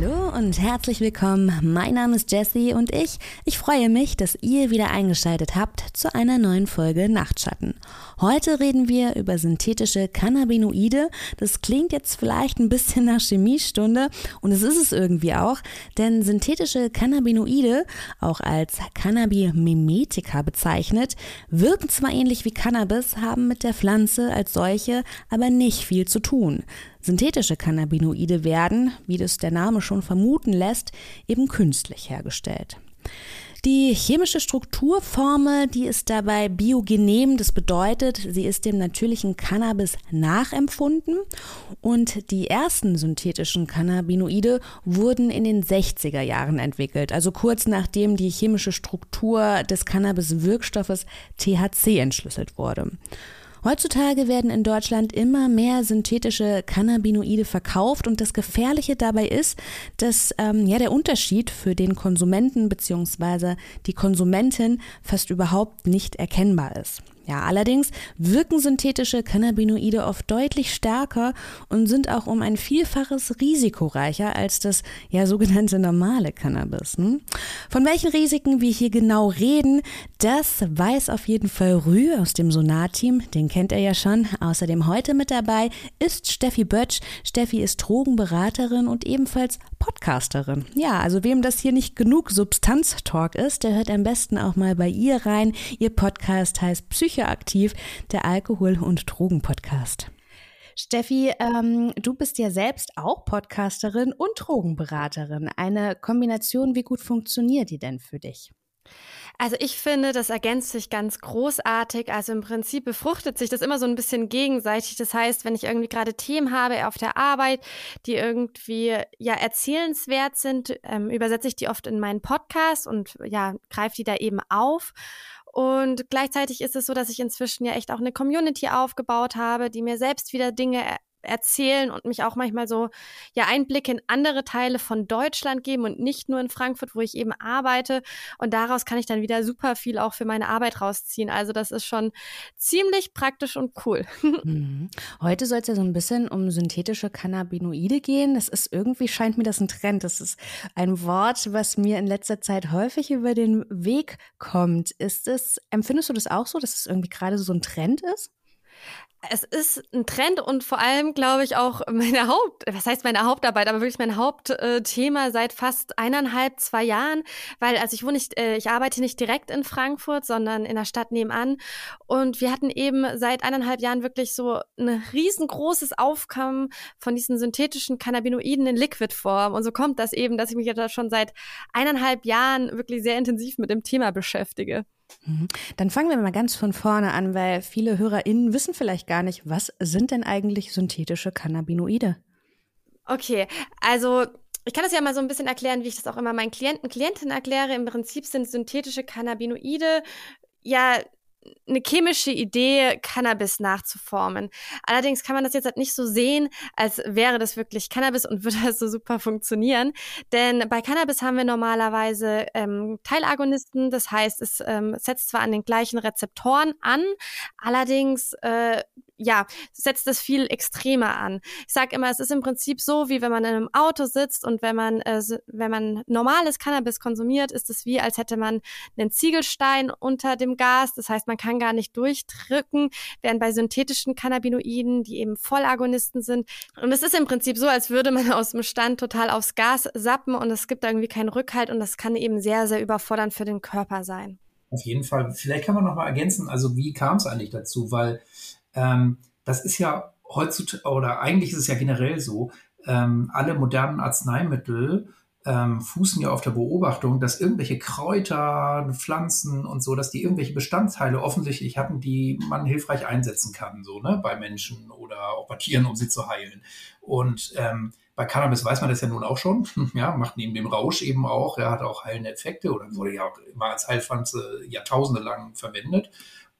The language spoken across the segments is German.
Hallo und herzlich willkommen. Mein Name ist Jessie und ich, ich freue mich, dass ihr wieder eingeschaltet habt zu einer neuen Folge Nachtschatten. Heute reden wir über synthetische Cannabinoide. Das klingt jetzt vielleicht ein bisschen nach Chemiestunde und es ist es irgendwie auch, denn synthetische Cannabinoide, auch als Cannabimimetika bezeichnet, wirken zwar ähnlich wie Cannabis, haben mit der Pflanze als solche aber nicht viel zu tun. Synthetische Cannabinoide werden, wie das der Name schon vermuten lässt, eben künstlich hergestellt. Die chemische Strukturformel, die ist dabei biogenem, das bedeutet, sie ist dem natürlichen Cannabis nachempfunden und die ersten synthetischen Cannabinoide wurden in den 60er Jahren entwickelt, also kurz nachdem die chemische Struktur des Cannabis-Wirkstoffes THC entschlüsselt wurde. Heutzutage werden in Deutschland immer mehr synthetische Cannabinoide verkauft und das Gefährliche dabei ist, dass ähm, ja der Unterschied für den Konsumenten bzw. die Konsumentin fast überhaupt nicht erkennbar ist. Ja, allerdings wirken synthetische Cannabinoide oft deutlich stärker und sind auch um ein Vielfaches risikoreicher als das ja sogenannte normale Cannabis. Hm? Von welchen Risiken wir hier genau reden, das weiß auf jeden Fall Rü aus dem Sonar-Team, den kennt er ja schon. Außerdem heute mit dabei ist Steffi Bötsch. Steffi ist Drogenberaterin und ebenfalls Podcasterin. Ja, also wem das hier nicht genug Substanztalk ist, der hört am besten auch mal bei ihr rein. Ihr Podcast heißt Psych Psychoaktiv, der Alkohol- und Drogen-Podcast. Steffi, ähm, du bist ja selbst auch Podcasterin und Drogenberaterin. Eine Kombination, wie gut funktioniert die denn für dich? Also ich finde, das ergänzt sich ganz großartig. Also im Prinzip befruchtet sich das immer so ein bisschen gegenseitig. Das heißt, wenn ich irgendwie gerade Themen habe auf der Arbeit, die irgendwie ja erzählenswert sind, ähm, übersetze ich die oft in meinen Podcast und ja greife die da eben auf. Und gleichzeitig ist es so, dass ich inzwischen ja echt auch eine Community aufgebaut habe, die mir selbst wieder Dinge erzählen und mich auch manchmal so ja Einblicke in andere Teile von Deutschland geben und nicht nur in Frankfurt, wo ich eben arbeite und daraus kann ich dann wieder super viel auch für meine Arbeit rausziehen. Also das ist schon ziemlich praktisch und cool. Mhm. Heute soll es ja so ein bisschen um synthetische Cannabinoide gehen. Das ist irgendwie scheint mir das ein Trend. Das ist ein Wort, was mir in letzter Zeit häufig über den Weg kommt. Ist es empfindest du das auch so, dass es irgendwie gerade so ein Trend ist? Es ist ein Trend und vor allem, glaube ich, auch meine Haupt, was heißt meine Hauptarbeit, aber wirklich mein Hauptthema seit fast eineinhalb, zwei Jahren, weil also ich wohne nicht, äh, ich arbeite nicht direkt in Frankfurt, sondern in der Stadt nebenan. Und wir hatten eben seit eineinhalb Jahren wirklich so ein riesengroßes Aufkommen von diesen synthetischen Cannabinoiden in Liquidform. Und so kommt das eben, dass ich mich ja schon seit eineinhalb Jahren wirklich sehr intensiv mit dem Thema beschäftige. Mhm. Dann fangen wir mal ganz von vorne an, weil viele HörerInnen wissen vielleicht gar nicht, was sind denn eigentlich synthetische Cannabinoide? Okay, also ich kann das ja mal so ein bisschen erklären, wie ich das auch immer meinen Klienten, Klientinnen erkläre. Im Prinzip sind synthetische Cannabinoide ja eine chemische Idee, Cannabis nachzuformen. Allerdings kann man das jetzt halt nicht so sehen, als wäre das wirklich Cannabis und würde das so super funktionieren. Denn bei Cannabis haben wir normalerweise ähm, Teilagonisten, das heißt, es ähm, setzt zwar an den gleichen Rezeptoren an, allerdings äh, ja, setzt es viel extremer an. Ich sage immer, es ist im Prinzip so, wie wenn man in einem Auto sitzt und wenn man, äh, wenn man normales Cannabis konsumiert, ist es wie, als hätte man einen Ziegelstein unter dem Gas. Das heißt, man kann gar nicht durchdrücken, während bei synthetischen Cannabinoiden, die eben Vollagonisten sind. Und es ist im Prinzip so, als würde man aus dem Stand total aufs Gas sappen und es gibt irgendwie keinen Rückhalt und das kann eben sehr, sehr überfordernd für den Körper sein. Auf jeden Fall. Vielleicht kann man noch mal ergänzen, also wie kam es eigentlich dazu? Weil ähm, das ist ja heutzutage, oder eigentlich ist es ja generell so, ähm, alle modernen Arzneimittel ähm, fußen ja auf der Beobachtung, dass irgendwelche Kräuter, Pflanzen und so, dass die irgendwelche Bestandteile offensichtlich hatten, die man hilfreich einsetzen kann, so, ne, bei Menschen oder auch bei Tieren, um sie zu heilen. Und ähm, bei Cannabis weiß man das ja nun auch schon, ja, macht neben dem Rausch eben auch, er hat auch heilende Effekte oder wurde ja auch immer als Heilpflanze jahrtausende lang verwendet.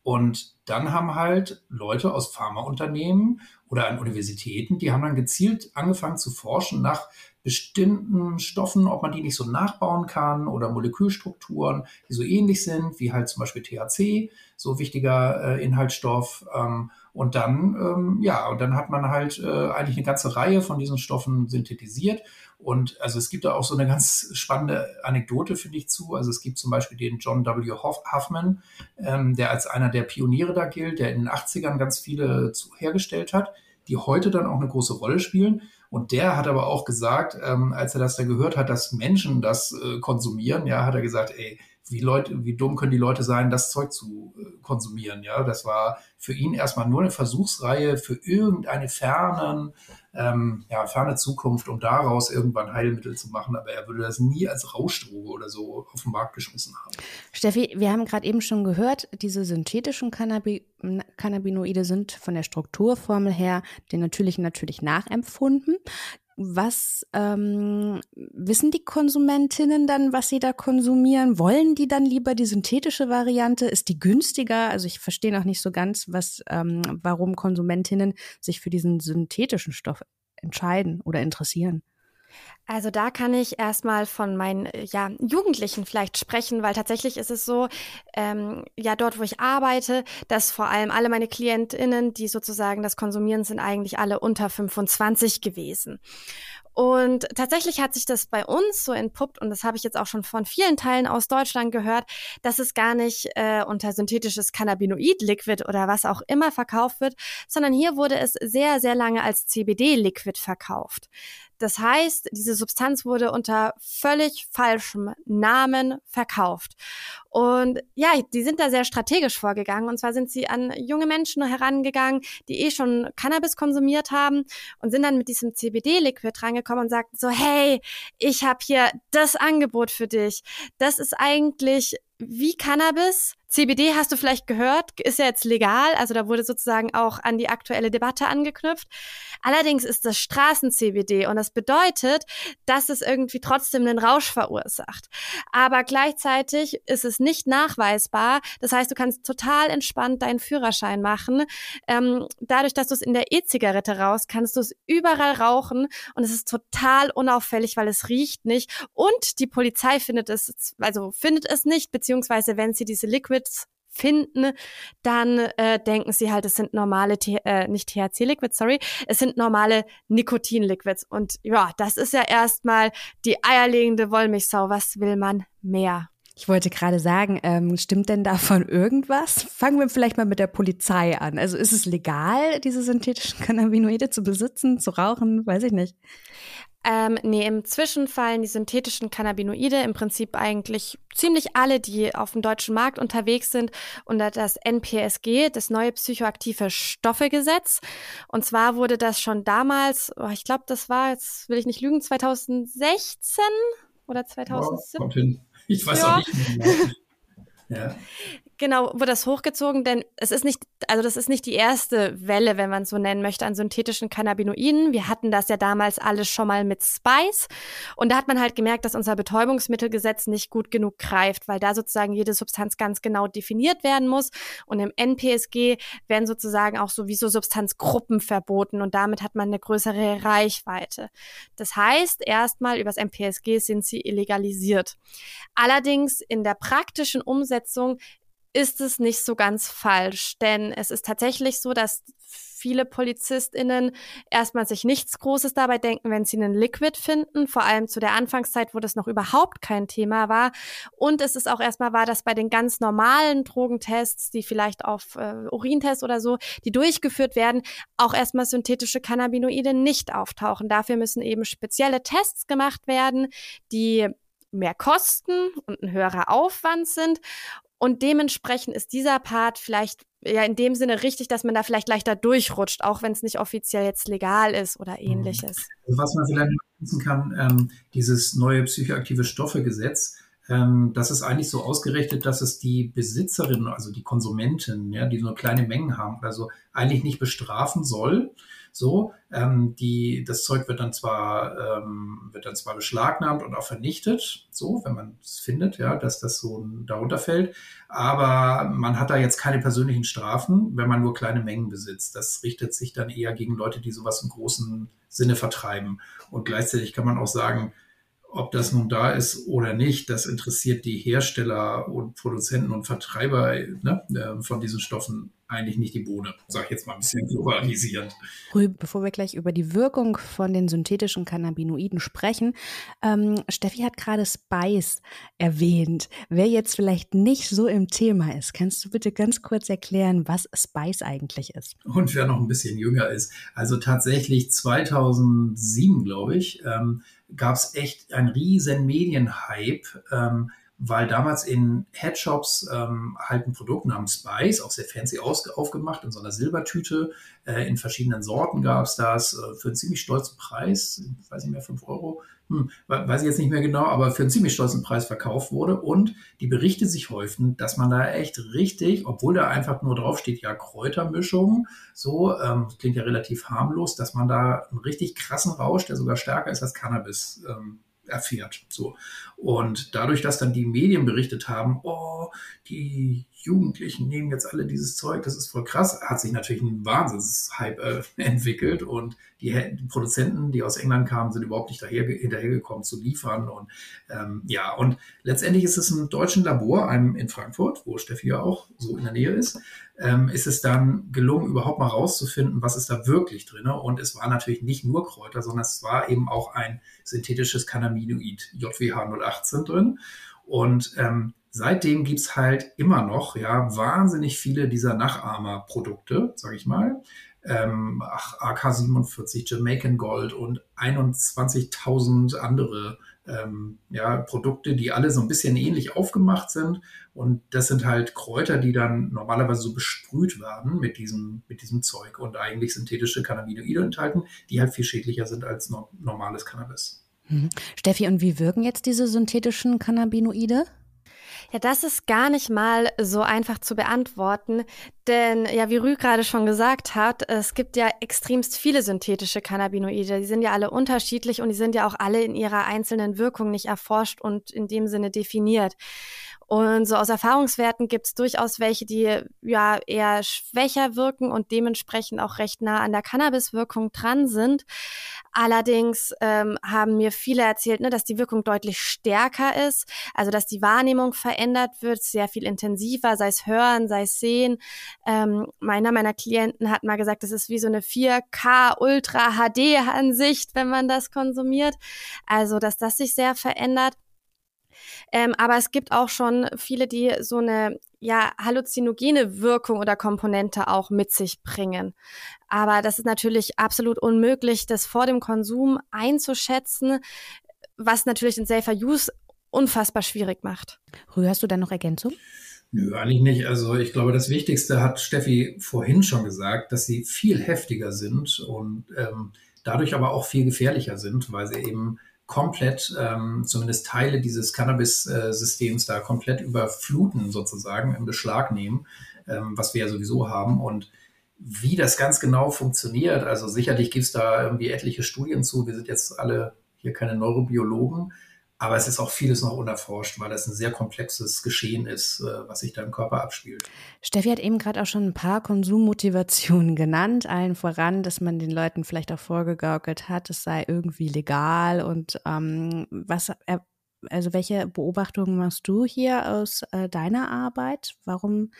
Und dann haben halt Leute aus Pharmaunternehmen oder an Universitäten, die haben dann gezielt angefangen zu forschen nach bestimmten Stoffen, ob man die nicht so nachbauen kann oder Molekülstrukturen, die so ähnlich sind, wie halt zum Beispiel THC, so wichtiger äh, Inhaltsstoff. Ähm, und dann, ähm, ja, und dann hat man halt äh, eigentlich eine ganze Reihe von diesen Stoffen synthetisiert. Und also es gibt da auch so eine ganz spannende Anekdote, finde ich, zu. Also es gibt zum Beispiel den John W. Huffman, ähm, der als einer der Pioniere da gilt, der in den 80ern ganz viele zu, hergestellt hat, die heute dann auch eine große Rolle spielen. Und der hat aber auch gesagt, ähm, als er das da gehört hat, dass Menschen das äh, konsumieren, ja, hat er gesagt, ey, wie Leute, wie dumm können die Leute sein, das Zeug zu äh, konsumieren. Ja, das war für ihn erstmal nur eine Versuchsreihe für irgendeine fernen, ähm, ja, ferne Zukunft, um daraus irgendwann Heilmittel zu machen. Aber er würde das nie als Rauschdroge oder so auf den Markt geschmissen haben. Steffi, wir haben gerade eben schon gehört, diese synthetischen Cannabi Cannabinoide sind von der Strukturformel her den natürlichen natürlich nachempfunden. Was ähm, wissen die Konsumentinnen dann, was sie da konsumieren? Wollen die dann lieber die synthetische Variante? Ist die günstiger? Also ich verstehe noch nicht so ganz, was, ähm, warum Konsumentinnen sich für diesen synthetischen Stoff entscheiden oder interessieren. Also da kann ich erstmal von meinen äh, ja, Jugendlichen vielleicht sprechen, weil tatsächlich ist es so, ähm, ja dort, wo ich arbeite, dass vor allem alle meine KlientInnen, die sozusagen das konsumieren, sind eigentlich alle unter 25 gewesen. Und tatsächlich hat sich das bei uns so entpuppt, und das habe ich jetzt auch schon von vielen Teilen aus Deutschland gehört, dass es gar nicht äh, unter synthetisches Cannabinoid-Liquid oder was auch immer verkauft wird, sondern hier wurde es sehr, sehr lange als CBD-Liquid verkauft. Das heißt, diese Substanz wurde unter völlig falschem Namen verkauft. Und ja, die sind da sehr strategisch vorgegangen. Und zwar sind sie an junge Menschen herangegangen, die eh schon Cannabis konsumiert haben und sind dann mit diesem CBD-Liquid rangekommen und sagten so, hey, ich habe hier das Angebot für dich. Das ist eigentlich wie Cannabis. CBD hast du vielleicht gehört, ist ja jetzt legal, also da wurde sozusagen auch an die aktuelle Debatte angeknüpft. Allerdings ist das Straßen-CBD und das bedeutet, dass es irgendwie trotzdem einen Rausch verursacht. Aber gleichzeitig ist es nicht nachweisbar. Das heißt, du kannst total entspannt deinen Führerschein machen. Ähm, dadurch, dass du es in der E-Zigarette raus, kannst du es überall rauchen und es ist total unauffällig, weil es riecht nicht und die Polizei findet es, also findet es nicht, beziehungsweise wenn sie diese Liquids finden, dann äh, denken sie halt, es sind normale, äh, nicht THC-Liquids, sorry, es sind normale Nikotin-Liquids. Und ja, das ist ja erstmal die eierlegende Wollmilchsau. Was will man mehr? Ich wollte gerade sagen, ähm, stimmt denn davon irgendwas? Fangen wir vielleicht mal mit der Polizei an. Also ist es legal, diese synthetischen Cannabinoide zu besitzen, zu rauchen? Weiß ich nicht. Ähm, nee, im Zwischenfallen die synthetischen Cannabinoide im Prinzip eigentlich ziemlich alle, die auf dem deutschen Markt unterwegs sind, unter das NPSG, das neue psychoaktive Stoffegesetz. Und zwar wurde das schon damals, oh, ich glaube, das war, jetzt will ich nicht lügen, 2016 oder 2017. Oh, ich weiß ja. auch nicht mehr. Ja. Genau, wurde das hochgezogen, denn es ist nicht, also das ist nicht die erste Welle, wenn man so nennen möchte, an synthetischen Cannabinoiden. Wir hatten das ja damals alles schon mal mit Spice. Und da hat man halt gemerkt, dass unser Betäubungsmittelgesetz nicht gut genug greift, weil da sozusagen jede Substanz ganz genau definiert werden muss. Und im NPSG werden sozusagen auch sowieso Substanzgruppen verboten und damit hat man eine größere Reichweite. Das heißt, erstmal übers NPSG sind sie illegalisiert. Allerdings in der praktischen Umsetzung ist es nicht so ganz falsch, denn es ist tatsächlich so, dass viele PolizistInnen erstmal sich nichts Großes dabei denken, wenn sie einen Liquid finden, vor allem zu der Anfangszeit, wo das noch überhaupt kein Thema war. Und es ist auch erstmal wahr, dass bei den ganz normalen Drogentests, die vielleicht auf äh, Urintests oder so, die durchgeführt werden, auch erstmal synthetische Cannabinoide nicht auftauchen. Dafür müssen eben spezielle Tests gemacht werden, die mehr kosten und ein höherer Aufwand sind. Und dementsprechend ist dieser Part vielleicht ja in dem Sinne richtig, dass man da vielleicht leichter durchrutscht, auch wenn es nicht offiziell jetzt legal ist oder mhm. ähnliches. Also was man vielleicht nutzen kann, ähm, dieses neue psychoaktive Stoffegesetz, ähm, das ist eigentlich so ausgerichtet, dass es die Besitzerinnen, also die Konsumenten, ja, die nur kleine Mengen haben oder so, eigentlich nicht bestrafen soll, So, ähm, die, das Zeug wird dann zwar, ähm, wird dann zwar beschlagnahmt und auch vernichtet, so, wenn man es findet, ja, dass das so darunter fällt. Aber man hat da jetzt keine persönlichen Strafen, wenn man nur kleine Mengen besitzt. Das richtet sich dann eher gegen Leute, die sowas im großen Sinne vertreiben. Und gleichzeitig kann man auch sagen, ob das nun da ist oder nicht, das interessiert die Hersteller und Produzenten und Vertreiber ne, äh, von diesen Stoffen eigentlich nicht die Bohne, sage ich jetzt mal ein bisschen globalisierend. Bevor wir gleich über die Wirkung von den synthetischen Cannabinoiden sprechen, ähm, Steffi hat gerade Spice erwähnt. Wer jetzt vielleicht nicht so im Thema ist, kannst du bitte ganz kurz erklären, was Spice eigentlich ist? Und wer noch ein bisschen jünger ist, also tatsächlich 2007, glaube ich, ähm, gab es echt einen riesen Medienhype, ähm, weil damals in Headshops ähm, halt ein Produkt namens Spice, auch sehr fancy aufgemacht, in so einer Silbertüte, äh, in verschiedenen Sorten gab es das, äh, für einen ziemlich stolzen Preis, weiß nicht mehr, 5 Euro, hm, weiß ich jetzt nicht mehr genau, aber für einen ziemlich stolzen Preis verkauft wurde und die Berichte sich häuften, dass man da echt richtig, obwohl da einfach nur draufsteht, ja, Kräutermischung, so, ähm, klingt ja relativ harmlos, dass man da einen richtig krassen Rausch, der sogar stärker ist als Cannabis, ähm, erfährt. So. Und dadurch, dass dann die Medien berichtet haben, oh, die Jugendlichen nehmen jetzt alle dieses Zeug, das ist voll krass, hat sich natürlich ein Wahnsinnshype äh, entwickelt und die, die, Produzenten, die aus England kamen, sind überhaupt nicht daher, hinterhergekommen zu liefern und ähm, ja, und letztendlich ist es ein deutschen Labor, einem in Frankfurt, wo Steffi ja auch so in der Nähe ist, ähm, ist es dann gelungen, überhaupt mal rauszufinden, was ist da wirklich drin. Und es war natürlich nicht nur Kräuter, sondern es war eben auch ein synthetisches Cannabinoid, JWH 018 drin. Und ähm, seitdem gibt's halt immer noch ja wahnsinnig viele dieser Nachahmerprodukte, sage ich mal. Ähm, AK47, Jamaican Gold und 21.000 andere ähm, ja, Produkte, die alle so ein bisschen ähnlich aufgemacht sind. Und das sind halt Kräuter, die dann normalerweise so besprüht werden mit diesem, mit diesem Zeug und eigentlich synthetische Cannabinoide enthalten, die halt viel schädlicher sind als no normales Cannabis. Mhm. Steffi, und wie wirken jetzt diese synthetischen Cannabinoide? Ja, das ist gar nicht mal so einfach zu beantworten, denn ja, wie Rü gerade schon gesagt hat, es gibt ja extremst viele synthetische Cannabinoide. Die sind ja alle unterschiedlich und die sind ja auch alle in ihrer einzelnen Wirkung nicht erforscht und in dem Sinne definiert. Und so aus Erfahrungswerten gibt es durchaus welche, die ja eher schwächer wirken und dementsprechend auch recht nah an der Cannabiswirkung dran sind. Allerdings ähm, haben mir viele erzählt, ne, dass die Wirkung deutlich stärker ist, also dass die Wahrnehmung verändert wird, sehr viel intensiver, sei es Hören, sei es Sehen. Ähm, meiner meiner Klienten hat mal gesagt, das ist wie so eine 4K Ultra HD Ansicht, wenn man das konsumiert. Also, dass das sich sehr verändert. Ähm, aber es gibt auch schon viele, die so eine ja, halluzinogene Wirkung oder Komponente auch mit sich bringen. Aber das ist natürlich absolut unmöglich, das vor dem Konsum einzuschätzen, was natürlich den Safer Use unfassbar schwierig macht. Rühr, hast du da noch Ergänzung? Nö, eigentlich nicht. Also ich glaube, das Wichtigste hat Steffi vorhin schon gesagt, dass sie viel heftiger sind und ähm, dadurch aber auch viel gefährlicher sind, weil sie eben komplett, ähm, zumindest Teile dieses Cannabis-Systems da komplett überfluten sozusagen, in Beschlag nehmen, ähm, was wir ja sowieso haben. Und wie das ganz genau funktioniert, also sicherlich gibt es da irgendwie etliche Studien zu. Wir sind jetzt alle hier keine Neurobiologen, aber es ist auch vieles noch unerforscht, weil das ein sehr komplexes Geschehen ist, äh, was sich da im Körper abspielt. Steffi hat eben gerade auch schon ein paar Konsummotivationen genannt, allen voran, dass man den Leuten vielleicht auch vorgegaukelt hat, es sei irgendwie legal und ähm, was also welche Beobachtungen machst du hier aus äh, deiner Arbeit? Warum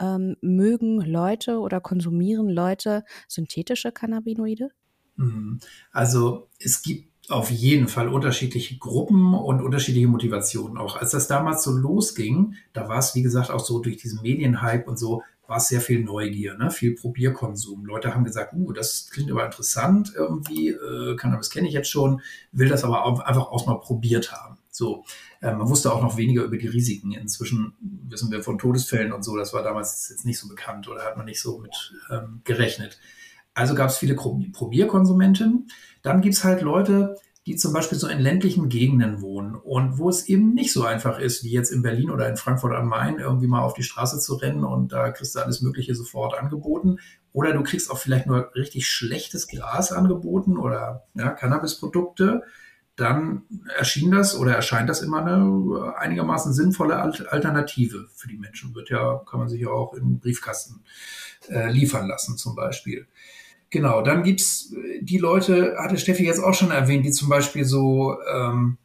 ähm, mögen Leute oder konsumieren Leute synthetische Cannabinoide? Mhm. Also es gibt auf jeden Fall unterschiedliche Gruppen und unterschiedliche Motivationen auch. Als das damals so losging, da war es, wie gesagt, auch so durch diesen Medienhype und so, war es sehr viel Neugier, ne? viel Probierkonsum. Leute haben gesagt, uh, das klingt aber interessant irgendwie, äh, Cannabis kenne ich jetzt schon, will das aber auch einfach auch mal probiert haben. So, äh, man wusste auch noch weniger über die Risiken. Inzwischen wissen wir von Todesfällen und so, das war damals jetzt nicht so bekannt oder hat man nicht so mit ähm, gerechnet. Also gab es viele Probierkonsumenten. Dann gibt es halt Leute, die zum Beispiel so in ländlichen Gegenden wohnen und wo es eben nicht so einfach ist, wie jetzt in Berlin oder in Frankfurt am Main, irgendwie mal auf die Straße zu rennen und da kriegst du alles Mögliche sofort angeboten. Oder du kriegst auch vielleicht nur richtig schlechtes Gras angeboten oder ja, Cannabisprodukte. Dann erschien das oder erscheint das immer eine einigermaßen sinnvolle Alternative für die Menschen. Wird ja, kann man sich ja auch im Briefkasten äh, liefern lassen, zum Beispiel. Genau, dann gibt's äh, die Leute, hatte Steffi jetzt auch schon erwähnt, die zum Beispiel so, ähm,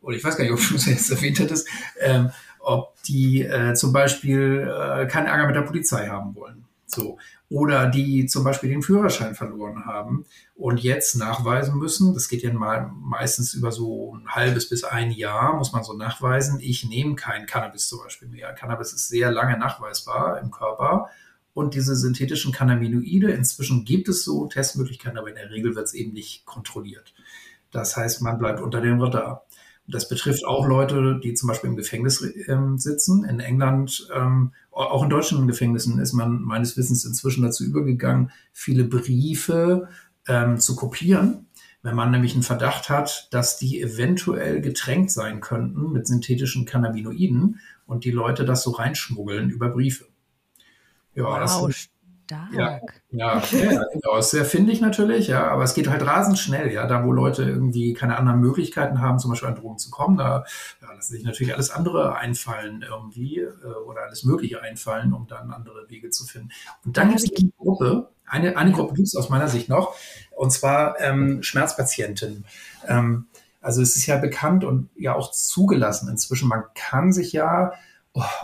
oder ich weiß gar nicht, ob du es jetzt erwähnt hättest, ähm, ob die äh, zum Beispiel äh, keinen Ärger mit der Polizei haben wollen. So. Oder die zum Beispiel den Führerschein verloren haben und jetzt nachweisen müssen, das geht ja mal meistens über so ein halbes bis ein Jahr, muss man so nachweisen, ich nehme kein Cannabis zum Beispiel mehr. Cannabis ist sehr lange nachweisbar im Körper und diese synthetischen Cannabinoide. Inzwischen gibt es so Testmöglichkeiten, aber in der Regel wird es eben nicht kontrolliert. Das heißt, man bleibt unter dem Radar. Das betrifft auch Leute, die zum Beispiel im Gefängnis ähm, sitzen. In England, ähm, auch in deutschen Gefängnissen ist man meines Wissens inzwischen dazu übergegangen, viele Briefe ähm, zu kopieren. Wenn man nämlich einen Verdacht hat, dass die eventuell getränkt sein könnten mit synthetischen Cannabinoiden und die Leute das so reinschmuggeln über Briefe. Ja, wow, das stark. Ja, ja, ja, genau. Ist sehr findig natürlich, ja, aber es geht halt rasend schnell, ja. Da, wo Leute irgendwie keine anderen Möglichkeiten haben, zum Beispiel an Drogen zu kommen, da ja, lassen sich natürlich alles andere einfallen irgendwie äh, oder alles Mögliche einfallen, um dann andere Wege zu finden. Und dann gibt es die Gruppe, eine, eine Gruppe gibt es aus meiner Sicht noch, und zwar ähm, Schmerzpatienten. Ähm, also es ist ja bekannt und ja auch zugelassen inzwischen. Man kann sich ja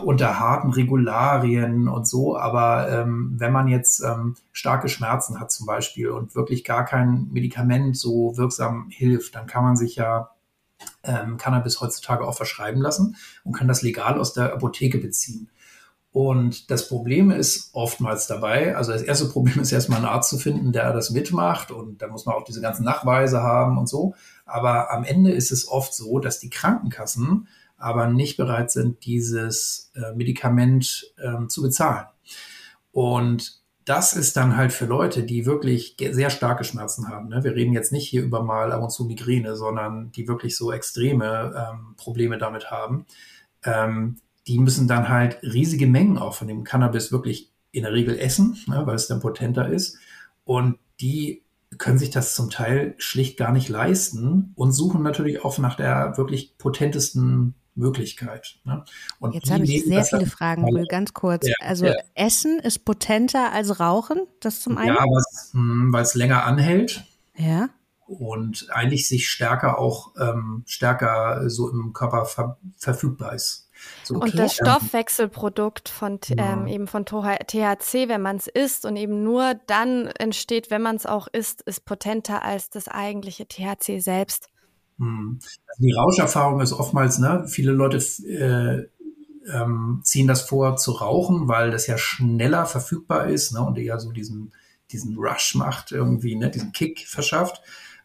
unter harten Regularien und so. Aber ähm, wenn man jetzt ähm, starke Schmerzen hat zum Beispiel und wirklich gar kein Medikament so wirksam hilft, dann kann man sich ja ähm, Cannabis heutzutage auch verschreiben lassen und kann das legal aus der Apotheke beziehen. Und das Problem ist oftmals dabei, also das erste Problem ist erstmal einen Arzt zu finden, der das mitmacht und da muss man auch diese ganzen Nachweise haben und so. Aber am Ende ist es oft so, dass die Krankenkassen aber nicht bereit sind, dieses äh, Medikament ähm, zu bezahlen. Und das ist dann halt für Leute, die wirklich sehr starke Schmerzen haben. Ne? Wir reden jetzt nicht hier über mal ab und zu Migräne, sondern die wirklich so extreme ähm, Probleme damit haben. Ähm, die müssen dann halt riesige Mengen auch von dem Cannabis wirklich in der Regel essen, ne? weil es dann potenter ist. Und die können sich das zum Teil schlicht gar nicht leisten und suchen natürlich auch nach der wirklich potentesten Möglichkeit. Ne? Und Jetzt habe ich sehr viele Fragen, Will, ganz kurz. Ja, also ja. Essen ist potenter als Rauchen, das zum einen? Ja, hm, weil es länger anhält. Ja. Und eigentlich sich stärker auch ähm, stärker so im Körper ver verfügbar ist. So, und das Stoffwechselprodukt von ähm, eben von THC, wenn man es isst und eben nur dann entsteht, wenn man es auch isst, ist potenter als das eigentliche THC selbst. Hm. Also die Rauscherfahrung ist oftmals, ne, viele Leute äh, ähm, ziehen das vor zu rauchen, weil das ja schneller verfügbar ist ne, und eher so diesen, diesen Rush macht, irgendwie, ne, diesen Kick verschafft.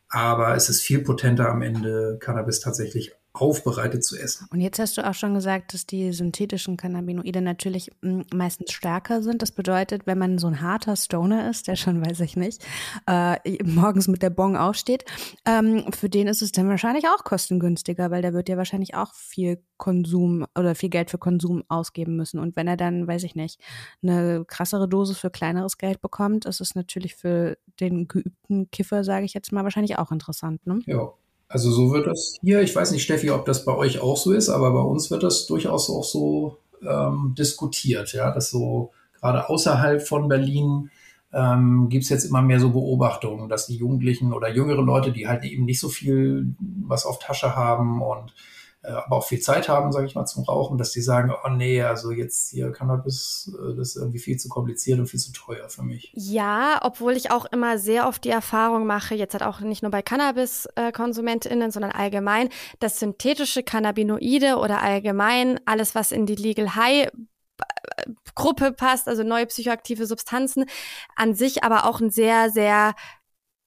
Aber es ist viel potenter am Ende, Cannabis tatsächlich aufbereitet zu essen. Und jetzt hast du auch schon gesagt, dass die synthetischen Cannabinoide natürlich hm, meistens stärker sind. Das bedeutet, wenn man so ein harter Stoner ist, der schon, weiß ich nicht, äh, morgens mit der Bong aufsteht, ähm, für den ist es dann wahrscheinlich auch kostengünstiger, weil der wird ja wahrscheinlich auch viel Konsum oder viel Geld für Konsum ausgeben müssen. Und wenn er dann, weiß ich nicht, eine krassere Dosis für kleineres Geld bekommt, ist es natürlich für den geübten Kiffer, sage ich jetzt mal, wahrscheinlich auch interessant. Ne? Ja. Also so wird das hier. Ich weiß nicht, Steffi, ob das bei euch auch so ist, aber bei uns wird das durchaus auch so ähm, diskutiert, ja, dass so gerade außerhalb von Berlin ähm, gibt es jetzt immer mehr so Beobachtungen, dass die Jugendlichen oder jüngere Leute, die halt eben nicht so viel was auf Tasche haben und aber auch viel Zeit haben, sage ich mal, zum Rauchen, dass die sagen, oh nee, also jetzt hier Cannabis, äh, das ist irgendwie viel zu kompliziert und viel zu teuer für mich. Ja, obwohl ich auch immer sehr oft die Erfahrung mache, jetzt halt auch nicht nur bei Cannabis-KonsumentInnen, sondern allgemein, dass synthetische Cannabinoide oder allgemein alles, was in die Legal High Gruppe passt, also neue psychoaktive Substanzen, an sich aber auch ein sehr, sehr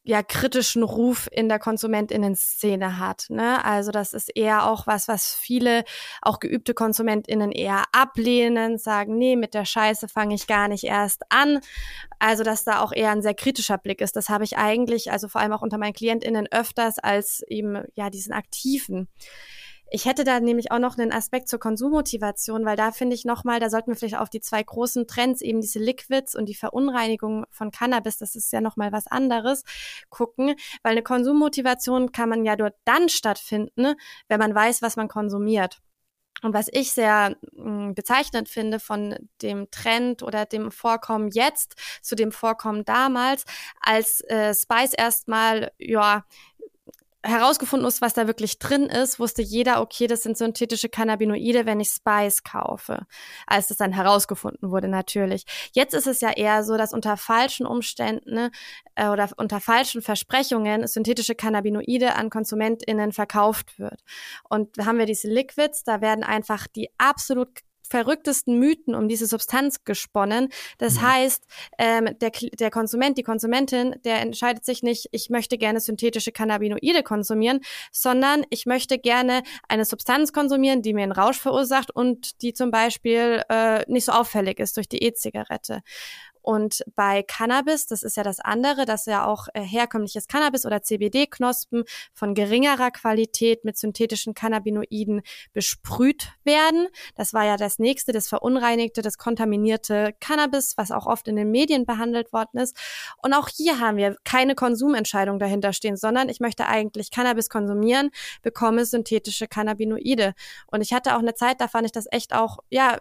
ja kritischen Ruf in der Konsumentinnen-Szene hat. Ne? Also das ist eher auch was, was viele auch geübte KonsumentInnen eher ablehnen, sagen, nee, mit der Scheiße fange ich gar nicht erst an. Also dass da auch eher ein sehr kritischer Blick ist. Das habe ich eigentlich, also vor allem auch unter meinen KlientInnen öfters als eben ja diesen aktiven. Ich hätte da nämlich auch noch einen Aspekt zur Konsummotivation, weil da finde ich nochmal, da sollten wir vielleicht auf die zwei großen Trends, eben diese Liquids und die Verunreinigung von Cannabis, das ist ja nochmal was anderes, gucken, weil eine Konsummotivation kann man ja dort dann stattfinden, wenn man weiß, was man konsumiert. Und was ich sehr mh, hm, bezeichnend finde von dem Trend oder dem Vorkommen jetzt zu dem Vorkommen damals, als äh, Spice erstmal ja herausgefunden ist, was da wirklich drin ist, wusste jeder, okay, das sind synthetische Cannabinoide, wenn ich Spice kaufe. Als das dann herausgefunden wurde, natürlich. Jetzt ist es ja eher so, dass unter falschen Umständen ne, äh, oder unter falschen Versprechungen synthetische Cannabinoide an KonsumentInnen verkauft wird. Und da haben wir diese Liquids, da werden einfach die absolut verrücktesten Mythen um diese Substanz gesponnen. Das mhm. heißt, ähm, der, der Konsument, die Konsumentin, der entscheidet sich nicht, ich möchte gerne synthetische Cannabinoide konsumieren, sondern ich möchte gerne eine Substanz konsumieren, die mir einen Rausch verursacht und die zum Beispiel äh, nicht so auffällig ist durch die E-Zigarette. Und bei Cannabis, das ist ja das andere, dass ja auch äh, herkömmliches Cannabis oder CBD-Knospen von geringerer Qualität mit synthetischen Cannabinoiden besprüht werden. Das war ja das nächste, das verunreinigte, das kontaminierte Cannabis, was auch oft in den Medien behandelt worden ist. Und auch hier haben wir keine Konsumentscheidung dahinter stehen, sondern ich möchte eigentlich Cannabis konsumieren, bekomme synthetische Cannabinoide. Und ich hatte auch eine Zeit, da fand ich das echt auch, ja,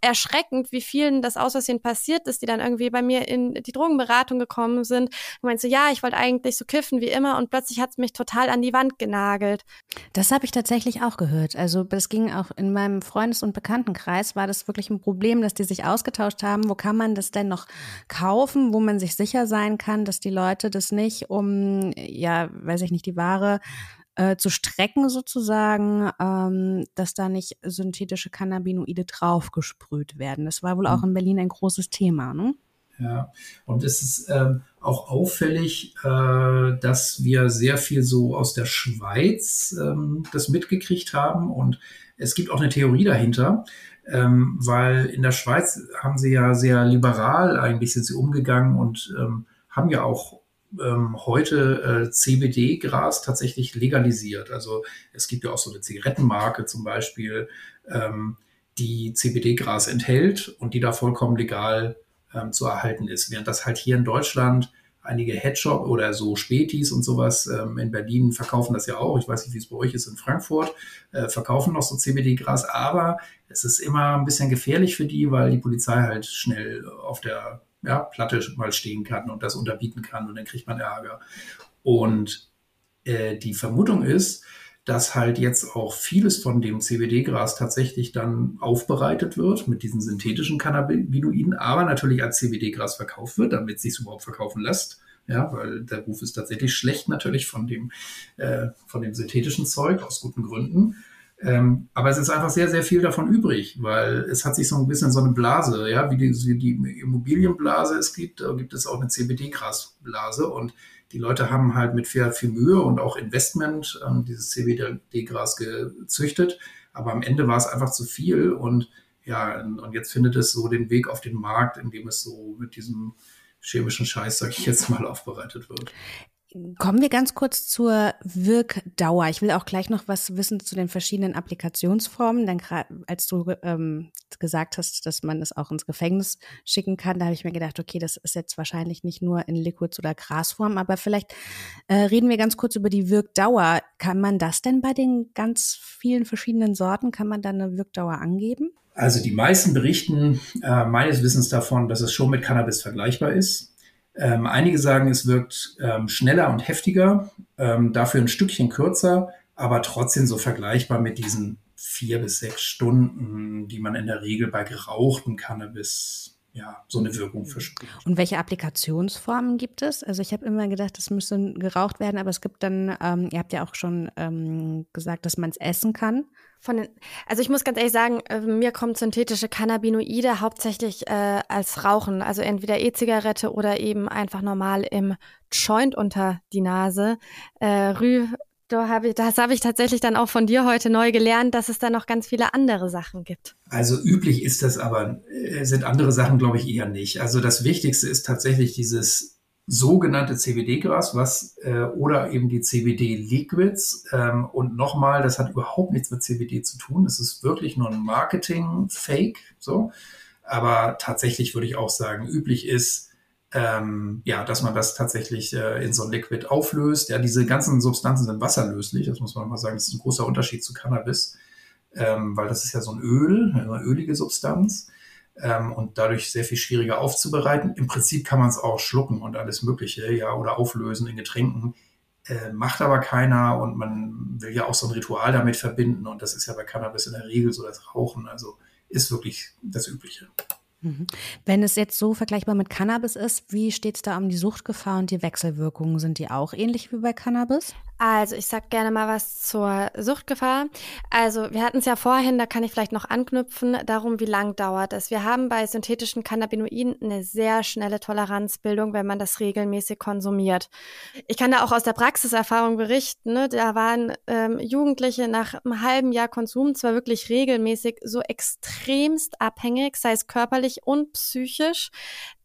erschreckend, wie vielen das aus passiert ist, die dann irgendwie bei mir in die Drogenberatung gekommen sind. Und meinte so, ja, ich wollte eigentlich so kiffen wie immer und plötzlich hat es mich total an die Wand genagelt. Das habe ich tatsächlich auch gehört. Also das ging auch in meinem Freundes- und Bekanntenkreis, war das wirklich ein Problem, dass die sich ausgetauscht haben. Wo kann man das denn noch kaufen, wo man sich sicher sein kann, dass die Leute das nicht um, ja, weiß ich nicht, die Ware äh, zu strecken sozusagen, ähm, dass da nicht synthetische Cannabinoide draufgesprüht werden. Das war wohl auch mhm. in Berlin ein großes Thema, ne? Ja, und es ist ähm, auch auffällig, äh, dass wir sehr viel so aus der Schweiz ähm, das mitgekriegt haben und es gibt auch eine Theorie dahinter, ähm, weil in der Schweiz haben sie ja sehr liberal eigentlich sind sie umgegangen und ähm, haben ja auch ähm, heute äh, CBD-Gras tatsächlich legalisiert. Also es gibt ja auch so eine Zigarettenmarke zum Beispiel, ähm, die CBD-Gras enthält und die da vollkommen legal ähm, zu erhalten ist. Während das halt hier in Deutschland einige Headshop oder so Spätis und sowas ähm, in Berlin verkaufen das ja auch. Ich weiß nicht, wie es bei euch ist in Frankfurt, äh, verkaufen noch so CBD-Gras, aber es ist immer ein bisschen gefährlich für die, weil die Polizei halt schnell auf der ja, Platte mal stehen kann und das unterbieten kann und dann kriegt man Ärger. Und äh, die Vermutung ist, dass halt jetzt auch vieles von dem CBD-Gras tatsächlich dann aufbereitet wird mit diesen synthetischen Cannabinoiden, aber natürlich als CBD-Gras verkauft wird, damit sich überhaupt verkaufen lässt. Ja, weil der Ruf ist tatsächlich schlecht natürlich von dem, äh, von dem synthetischen Zeug aus guten Gründen. Ähm, aber es ist einfach sehr, sehr viel davon übrig, weil es hat sich so ein bisschen so eine Blase, ja, wie die, wie die Immobilienblase es gibt, da gibt es auch eine CBD-Grasblase und die Leute haben halt mit viel, viel Mühe und auch Investment ähm, dieses CBD-Gras gezüchtet, aber am Ende war es einfach zu viel und ja, und jetzt findet es so den Weg auf den Markt, indem es so mit diesem chemischen Scheiß, sag ich jetzt mal, aufbereitet wird. Kommen wir ganz kurz zur Wirkdauer. Ich will auch gleich noch was wissen zu den verschiedenen Applikationsformen. Denn als du ähm, gesagt hast, dass man es auch ins Gefängnis schicken kann, da habe ich mir gedacht, okay, das ist jetzt wahrscheinlich nicht nur in Liquids oder Grasform, aber vielleicht äh, reden wir ganz kurz über die Wirkdauer. Kann man das denn bei den ganz vielen verschiedenen Sorten, kann man da eine Wirkdauer angeben? Also die meisten berichten äh, meines Wissens davon, dass es schon mit Cannabis vergleichbar ist. Ähm, einige sagen, es wirkt ähm, schneller und heftiger, ähm, dafür ein Stückchen kürzer, aber trotzdem so vergleichbar mit diesen vier bis sechs Stunden, die man in der Regel bei gerauchtem Cannabis ja, so eine Wirkung verspricht. Und welche Applikationsformen gibt es? Also ich habe immer gedacht, das müsste geraucht werden, aber es gibt dann, ähm, ihr habt ja auch schon ähm, gesagt, dass man es essen kann. Von den, also ich muss ganz ehrlich sagen, äh, mir kommt synthetische Cannabinoide hauptsächlich äh, als Rauchen, also entweder E-Zigarette oder eben einfach normal im Joint unter die Nase. Äh, Rü da hab ich, das habe ich tatsächlich dann auch von dir heute neu gelernt, dass es da noch ganz viele andere Sachen gibt. Also üblich ist das aber, äh, sind andere Sachen, glaube ich, eher nicht. Also das Wichtigste ist tatsächlich dieses sogenannte CBD-Gras, was äh, oder eben die CBD-Liquids. Ähm, und nochmal, das hat überhaupt nichts mit CBD zu tun. Das ist wirklich nur ein Marketing-Fake. So. Aber tatsächlich würde ich auch sagen, üblich ist, ähm, ja, dass man das tatsächlich äh, in so ein Liquid auflöst. Ja, diese ganzen Substanzen sind wasserlöslich, das muss man mal sagen, das ist ein großer Unterschied zu Cannabis, ähm, weil das ist ja so ein Öl, eine ölige Substanz ähm, und dadurch sehr viel schwieriger aufzubereiten. Im Prinzip kann man es auch schlucken und alles Mögliche, ja, oder auflösen in Getränken. Äh, macht aber keiner und man will ja auch so ein Ritual damit verbinden und das ist ja bei Cannabis in der Regel so das Rauchen, also ist wirklich das Übliche. Mhm. Wenn es jetzt so vergleichbar mit Cannabis ist, wie steht es da um die Suchtgefahr und die Wechselwirkungen? Sind die auch ähnlich wie bei Cannabis? Also ich sag gerne mal was zur Suchtgefahr. Also wir hatten es ja vorhin, da kann ich vielleicht noch anknüpfen, darum, wie lang dauert es. Wir haben bei synthetischen Cannabinoiden eine sehr schnelle Toleranzbildung, wenn man das regelmäßig konsumiert. Ich kann da auch aus der Praxiserfahrung berichten, ne? da waren ähm, Jugendliche nach einem halben Jahr Konsum zwar wirklich regelmäßig so extremst abhängig, sei es körperlich und psychisch,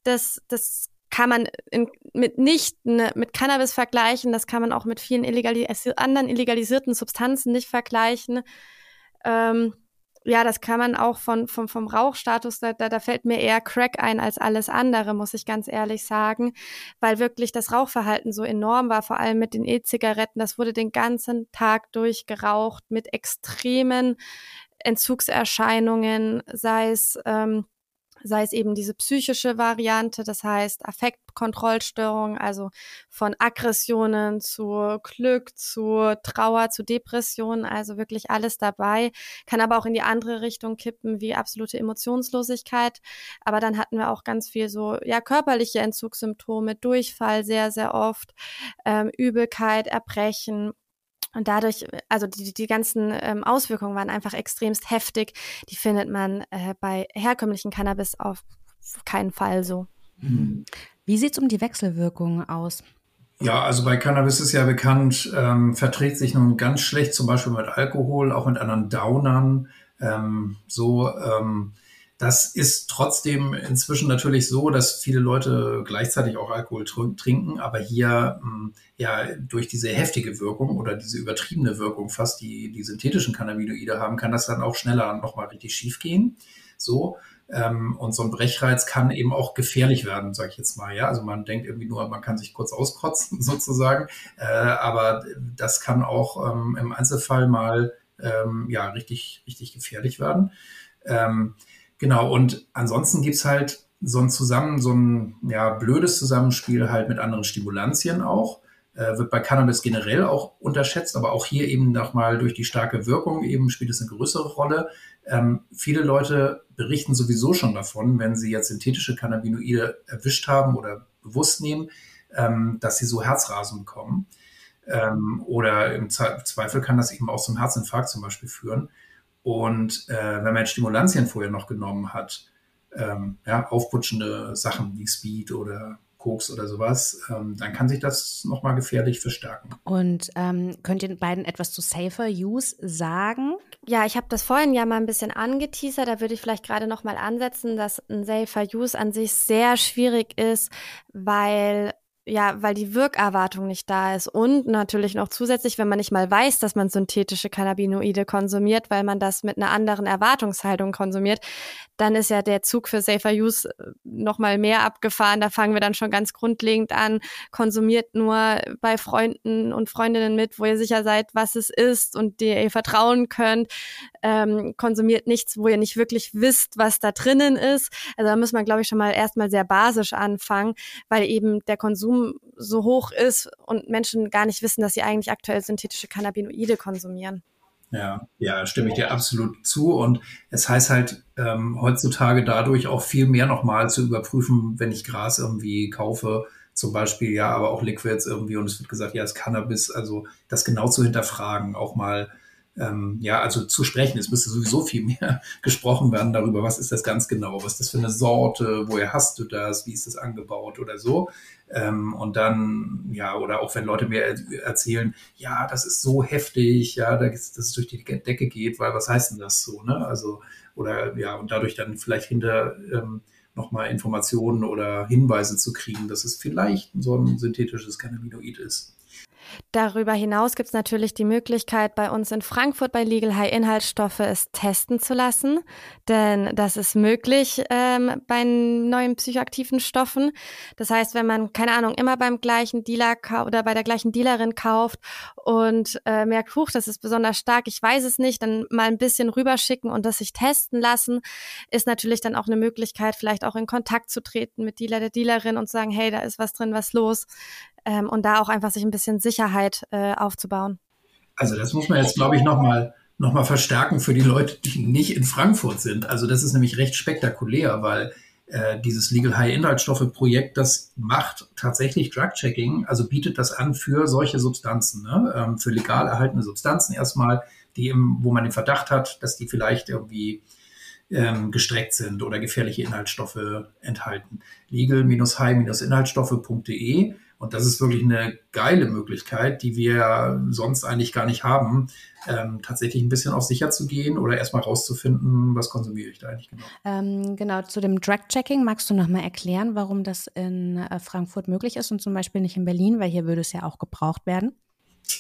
dass das kann man in, mitnichten mit Cannabis vergleichen. Das kann man auch mit vielen illegalis anderen illegalisierten Substanzen nicht vergleichen. Ähm, ja, das kann man auch von, vom, vom Rauchstatus, da, da, fällt mir eher Crack ein als alles andere, muss ich ganz ehrlich sagen, weil wirklich das Rauchverhalten so enorm war, vor allem mit den E-Zigaretten. Das wurde den ganzen Tag durchgeraucht mit extremen Entzugserscheinungen, sei es ähm, sei es eben diese psychische Variante, das heißt Affektkontrollstörung, also von Aggressionen zu Glück, zu Trauer, zu Depressionen, also wirklich alles dabei, kann aber auch in die andere Richtung kippen, wie absolute Emotionslosigkeit. Aber dann hatten wir auch ganz viel so, ja, körperliche Entzugssymptome, Durchfall sehr, sehr oft, ähm, Übelkeit, Erbrechen, und dadurch, also die, die ganzen ähm, Auswirkungen waren einfach extremst heftig. Die findet man äh, bei herkömmlichen Cannabis auf keinen Fall so. Mhm. Wie sieht es um die Wechselwirkungen aus? Ja, also bei Cannabis ist ja bekannt, ähm, verträgt sich nun ganz schlecht, zum Beispiel mit Alkohol, auch mit anderen Downern. Ähm, so, ähm, das ist trotzdem inzwischen natürlich so, dass viele Leute gleichzeitig auch Alkohol trinken, aber hier hm, ja durch diese heftige Wirkung oder diese übertriebene Wirkung fast, die die synthetischen Cannabinoide haben, kann das dann auch schneller nochmal richtig schief gehen. So. Ähm, und so ein Brechreiz kann eben auch gefährlich werden, sage ich jetzt mal. Ja, also man denkt irgendwie nur, man kann sich kurz auskotzen sozusagen, äh, aber das kann auch ähm, im Einzelfall mal ähm, ja richtig richtig gefährlich werden. Genau, und ansonsten gibt's halt so ein Zusammen, so ein ja, blödes Zusammenspiel halt mit anderen Stimulantien auch. Äh, wird bei Cannabis generell auch unterschätzt, aber auch hier eben nochmal durch die starke Wirkung eben spielt es eine größere Rolle. Ähm, viele Leute berichten sowieso schon davon, wenn sie jetzt synthetische Cannabinoide erwischt haben oder bewusst nehmen, ähm, dass sie so Herzrasen bekommen. Ähm, oder im Zweifel kann das eben auch zum Herzinfarkt zum Beispiel führen. Und äh, wenn man Stimulantien vorher noch genommen hat, ähm, ja, aufputschende Sachen wie Speed oder Koks oder sowas, ähm, dann kann sich das nochmal gefährlich verstärken. Und ähm, könnt ihr beiden etwas zu Safer Use sagen? Ja, ich habe das vorhin ja mal ein bisschen angeteasert. Da würde ich vielleicht gerade nochmal ansetzen, dass ein Safer Use an sich sehr schwierig ist, weil ja, weil die Wirkerwartung nicht da ist und natürlich noch zusätzlich, wenn man nicht mal weiß, dass man synthetische Cannabinoide konsumiert, weil man das mit einer anderen Erwartungshaltung konsumiert, dann ist ja der Zug für Safer Use äh, noch mal mehr abgefahren. Da fangen wir dann schon ganz grundlegend an. Konsumiert nur bei Freunden und Freundinnen mit, wo ihr sicher seid, was es ist und der ihr vertrauen könnt. Ähm, konsumiert nichts, wo ihr nicht wirklich wisst, was da drinnen ist. Also da muss man, glaube ich, schon mal erstmal sehr basisch anfangen, weil eben der Konsum so hoch ist und Menschen gar nicht wissen, dass sie eigentlich aktuell synthetische Cannabinoide konsumieren. Ja, ja, stimme ich dir absolut zu. Und es heißt halt ähm, heutzutage dadurch auch viel mehr nochmal zu überprüfen, wenn ich Gras irgendwie kaufe, zum Beispiel, ja, aber auch Liquids irgendwie und es wird gesagt, ja, es ist Cannabis, also das genau zu hinterfragen, auch mal ähm, ja, also zu sprechen. Es müsste sowieso viel mehr gesprochen werden darüber, was ist das ganz genau, was ist das für eine Sorte, woher hast du das, wie ist das angebaut oder so. Ähm, und dann, ja, oder auch wenn Leute mir erzählen, ja, das ist so heftig, ja, dass es durch die Decke geht, weil was heißt denn das so, ne? Also, oder ja, und dadurch dann vielleicht hinter ähm, nochmal Informationen oder Hinweise zu kriegen, dass es vielleicht so ein synthetisches Cannabinoid ist. Darüber hinaus gibt es natürlich die Möglichkeit, bei uns in Frankfurt bei Legal High Inhaltsstoffe es testen zu lassen. Denn das ist möglich ähm, bei neuen psychoaktiven Stoffen. Das heißt, wenn man, keine Ahnung, immer beim gleichen Dealer oder bei der gleichen Dealerin kauft und äh, merkt, huch, das ist besonders stark, ich weiß es nicht, dann mal ein bisschen rüberschicken und das sich testen lassen, ist natürlich dann auch eine Möglichkeit, vielleicht auch in Kontakt zu treten mit Dealer, der Dealerin und zu sagen, hey, da ist was drin, was los ähm, und da auch einfach sich ein bisschen Sicherheit äh, aufzubauen. Also das muss man jetzt, glaube ich, nochmal noch mal verstärken für die Leute, die nicht in Frankfurt sind. Also das ist nämlich recht spektakulär, weil äh, dieses Legal High Inhaltsstoffe Projekt, das macht tatsächlich Drug Checking, also bietet das an für solche Substanzen, ne? ähm, für legal erhaltene Substanzen erstmal, die im, wo man den Verdacht hat, dass die vielleicht irgendwie ähm, gestreckt sind oder gefährliche Inhaltsstoffe enthalten. Legal-high-inhaltsstoffe.de und das ist wirklich eine geile Möglichkeit, die wir sonst eigentlich gar nicht haben, ähm, tatsächlich ein bisschen auf sicher zu gehen oder erstmal rauszufinden, was konsumiere ich da eigentlich genau. Ähm, genau, zu dem Drug-Checking magst du nochmal erklären, warum das in äh, Frankfurt möglich ist und zum Beispiel nicht in Berlin, weil hier würde es ja auch gebraucht werden.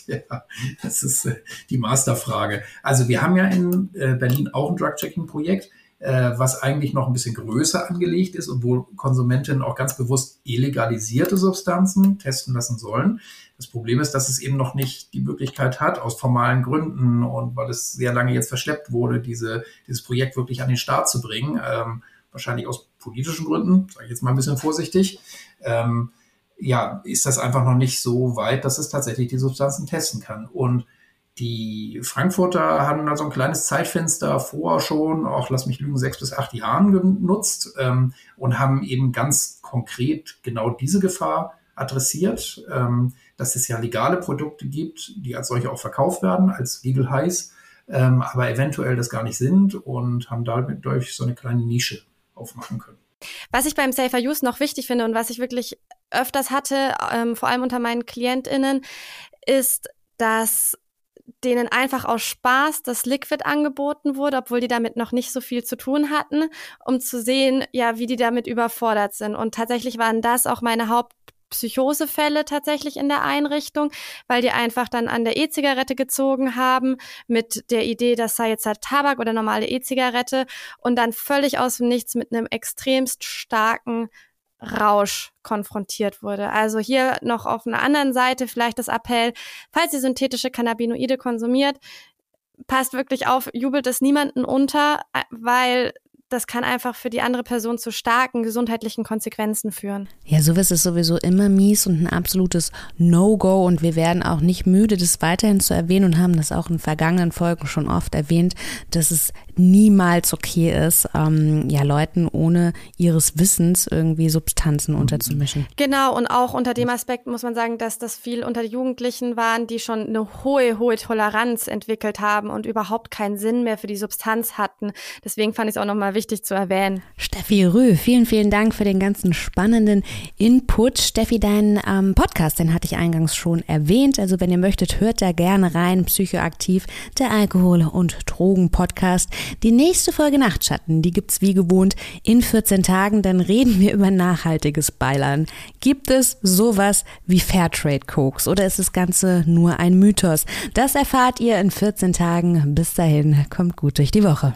Ja, das ist äh, die Masterfrage. Also wir haben ja in äh, Berlin auch ein Drug-Checking-Projekt was eigentlich noch ein bisschen größer angelegt ist und wo Konsumentinnen auch ganz bewusst illegalisierte Substanzen testen lassen sollen. Das Problem ist, dass es eben noch nicht die Möglichkeit hat, aus formalen Gründen und weil es sehr lange jetzt verschleppt wurde, diese, dieses Projekt wirklich an den Start zu bringen. Ähm, wahrscheinlich aus politischen Gründen, sage ich jetzt mal ein bisschen vorsichtig. Ähm, ja, ist das einfach noch nicht so weit, dass es tatsächlich die Substanzen testen kann. Und die Frankfurter haben da so ein kleines Zeitfenster vorher schon, auch lass mich lügen, sechs bis acht Jahren genutzt ähm, und haben eben ganz konkret genau diese Gefahr adressiert, ähm, dass es ja legale Produkte gibt, die als solche auch verkauft werden, als Legal Highs, ähm, aber eventuell das gar nicht sind und haben damit durch so eine kleine Nische aufmachen können. Was ich beim Safer Use noch wichtig finde und was ich wirklich öfters hatte, ähm, vor allem unter meinen KlientInnen, ist, dass denen einfach aus Spaß das Liquid angeboten wurde, obwohl die damit noch nicht so viel zu tun hatten, um zu sehen, ja, wie die damit überfordert sind. Und tatsächlich waren das auch meine Hauptpsychosefälle tatsächlich in der Einrichtung, weil die einfach dann an der E-Zigarette gezogen haben mit der Idee, das sei jetzt halt Tabak oder normale E-Zigarette und dann völlig aus dem Nichts mit einem extremst starken Rausch konfrontiert wurde. Also hier noch auf einer anderen Seite vielleicht das Appell, falls ihr synthetische Cannabinoide konsumiert, passt wirklich auf, jubelt es niemanden unter, äh, weil das kann einfach für die andere Person zu starken gesundheitlichen Konsequenzen führen. Ja, sowas ist sowieso immer mies und ein absolutes No-Go und wir werden auch nicht müde, das weiterhin zu erwähnen und haben das auch in vergangenen Folgen schon oft erwähnt, dass es niemals okay ist, ähm, ja, Leuten ohne ihres Wissens irgendwie Substanzen unterzumischen. Genau, und auch unter dem Aspekt muss man sagen, dass das viel unter Jugendlichen waren, die schon eine hohe, hohe Toleranz entwickelt haben und überhaupt keinen Sinn mehr für die Substanz hatten. Deswegen fand ich es auch nochmal wichtig zu erwähnen. Steffi Rüh, vielen, vielen Dank für den ganzen spannenden Input. Steffi, dein ähm, Podcast, den hatte ich eingangs schon erwähnt. Also wenn ihr möchtet, hört da gerne rein. Psychoaktiv, der Alkohol- und Drogen-Podcast. Die nächste Folge Nachtschatten, die gibt's wie gewohnt in 14 Tagen. Dann reden wir über nachhaltiges Beilern. Gibt es sowas wie Fairtrade Cokes oder ist das Ganze nur ein Mythos? Das erfahrt ihr in 14 Tagen. Bis dahin, kommt gut durch die Woche.